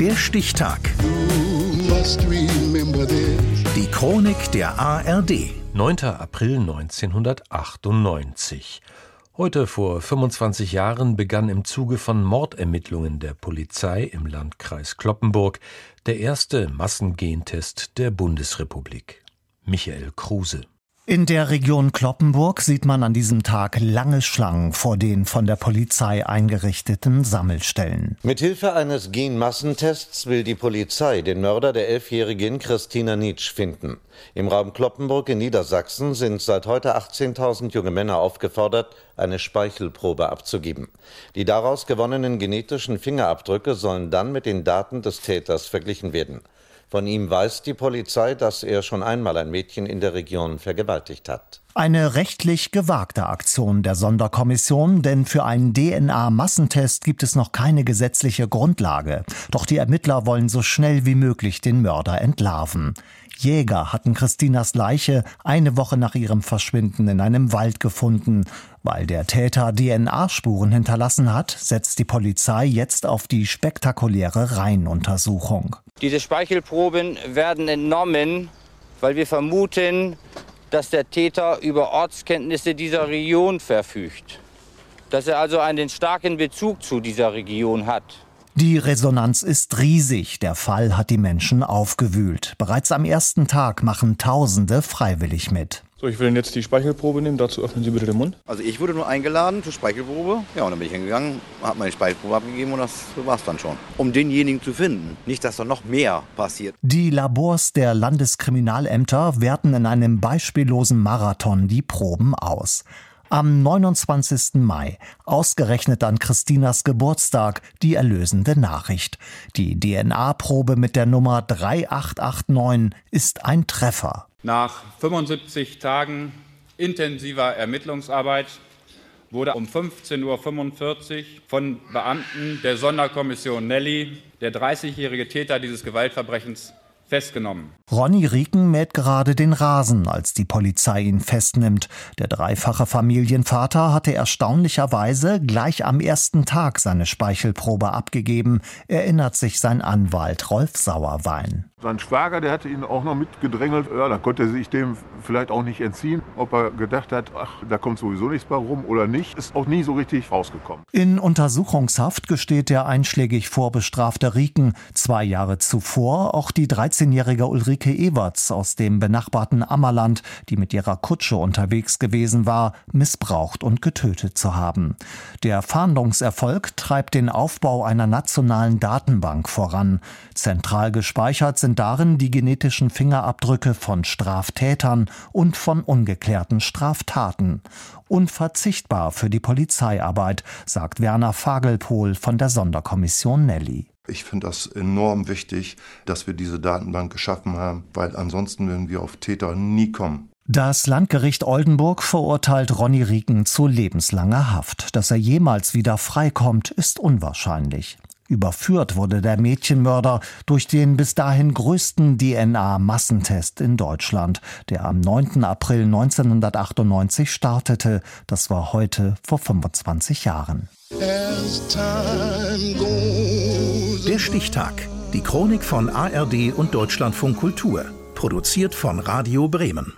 Der Stichtag. Die Chronik der ARD. 9. April 1998. Heute vor 25 Jahren begann im Zuge von Mordermittlungen der Polizei im Landkreis Kloppenburg der erste Massengentest der Bundesrepublik. Michael Kruse. In der Region Kloppenburg sieht man an diesem Tag lange Schlangen vor den von der Polizei eingerichteten Sammelstellen. Mithilfe eines Genmassentests will die Polizei den Mörder der elfjährigen Christina Nitsch finden. Im Raum Kloppenburg in Niedersachsen sind seit heute 18.000 junge Männer aufgefordert, eine Speichelprobe abzugeben. Die daraus gewonnenen genetischen Fingerabdrücke sollen dann mit den Daten des Täters verglichen werden. Von ihm weiß die Polizei, dass er schon einmal ein Mädchen in der Region vergewaltigt hat. Eine rechtlich gewagte Aktion der Sonderkommission, denn für einen DNA-Massentest gibt es noch keine gesetzliche Grundlage. Doch die Ermittler wollen so schnell wie möglich den Mörder entlarven. Jäger hatten Christinas Leiche eine Woche nach ihrem Verschwinden in einem Wald gefunden. Weil der Täter DNA-Spuren hinterlassen hat, setzt die Polizei jetzt auf die spektakuläre Reihenuntersuchung. Diese Speichelproben werden entnommen, weil wir vermuten, dass der Täter über Ortskenntnisse dieser Region verfügt. Dass er also einen starken Bezug zu dieser Region hat. Die Resonanz ist riesig. Der Fall hat die Menschen aufgewühlt. Bereits am ersten Tag machen Tausende freiwillig mit. So, ich will jetzt die Speichelprobe nehmen. Dazu öffnen Sie bitte den Mund. Also ich wurde nur eingeladen zur Speichelprobe. Ja, und dann bin ich hingegangen, habe meine Speichelprobe abgegeben und das war es dann schon. Um denjenigen zu finden. Nicht, dass da noch mehr passiert. Die Labors der Landeskriminalämter werten in einem beispiellosen Marathon die Proben aus. Am 29. Mai, ausgerechnet an Christinas Geburtstag, die erlösende Nachricht. Die DNA-Probe mit der Nummer 3889 ist ein Treffer. Nach 75 Tagen intensiver Ermittlungsarbeit wurde um 15.45 Uhr von Beamten der Sonderkommission Nelly der 30-jährige Täter dieses Gewaltverbrechens festgenommen. Ronny Rieken mäht gerade den Rasen, als die Polizei ihn festnimmt. Der dreifache Familienvater hatte erstaunlicherweise gleich am ersten Tag seine Speichelprobe abgegeben, erinnert sich sein Anwalt Rolf Sauerwein. Sein Schwager, der hatte ihn auch noch mitgedrängelt. Ja, dann konnte er sich dem vielleicht auch nicht entziehen. Ob er gedacht hat, ach, da kommt sowieso nichts bei rum oder nicht, ist auch nie so richtig rausgekommen. In Untersuchungshaft gesteht der einschlägig vorbestrafte Rieken zwei Jahre zuvor auch die 13-jährige Ulrike Ewerts aus dem benachbarten Ammerland, die mit ihrer Kutsche unterwegs gewesen war, missbraucht und getötet zu haben. Der Fahndungserfolg treibt den Aufbau einer nationalen Datenbank voran. Zentral gespeichert sind sind darin die genetischen Fingerabdrücke von Straftätern und von ungeklärten Straftaten. Unverzichtbar für die Polizeiarbeit, sagt Werner Fagelpohl von der Sonderkommission Nelly. Ich finde das enorm wichtig, dass wir diese Datenbank geschaffen haben, weil ansonsten werden wir auf Täter nie kommen. Das Landgericht Oldenburg verurteilt Ronny Rieken zu lebenslanger Haft. Dass er jemals wieder freikommt, ist unwahrscheinlich. Überführt wurde der Mädchenmörder durch den bis dahin größten DNA-Massentest in Deutschland, der am 9. April 1998 startete. Das war heute vor 25 Jahren. Der Stichtag. Die Chronik von ARD und Deutschlandfunk Kultur. Produziert von Radio Bremen.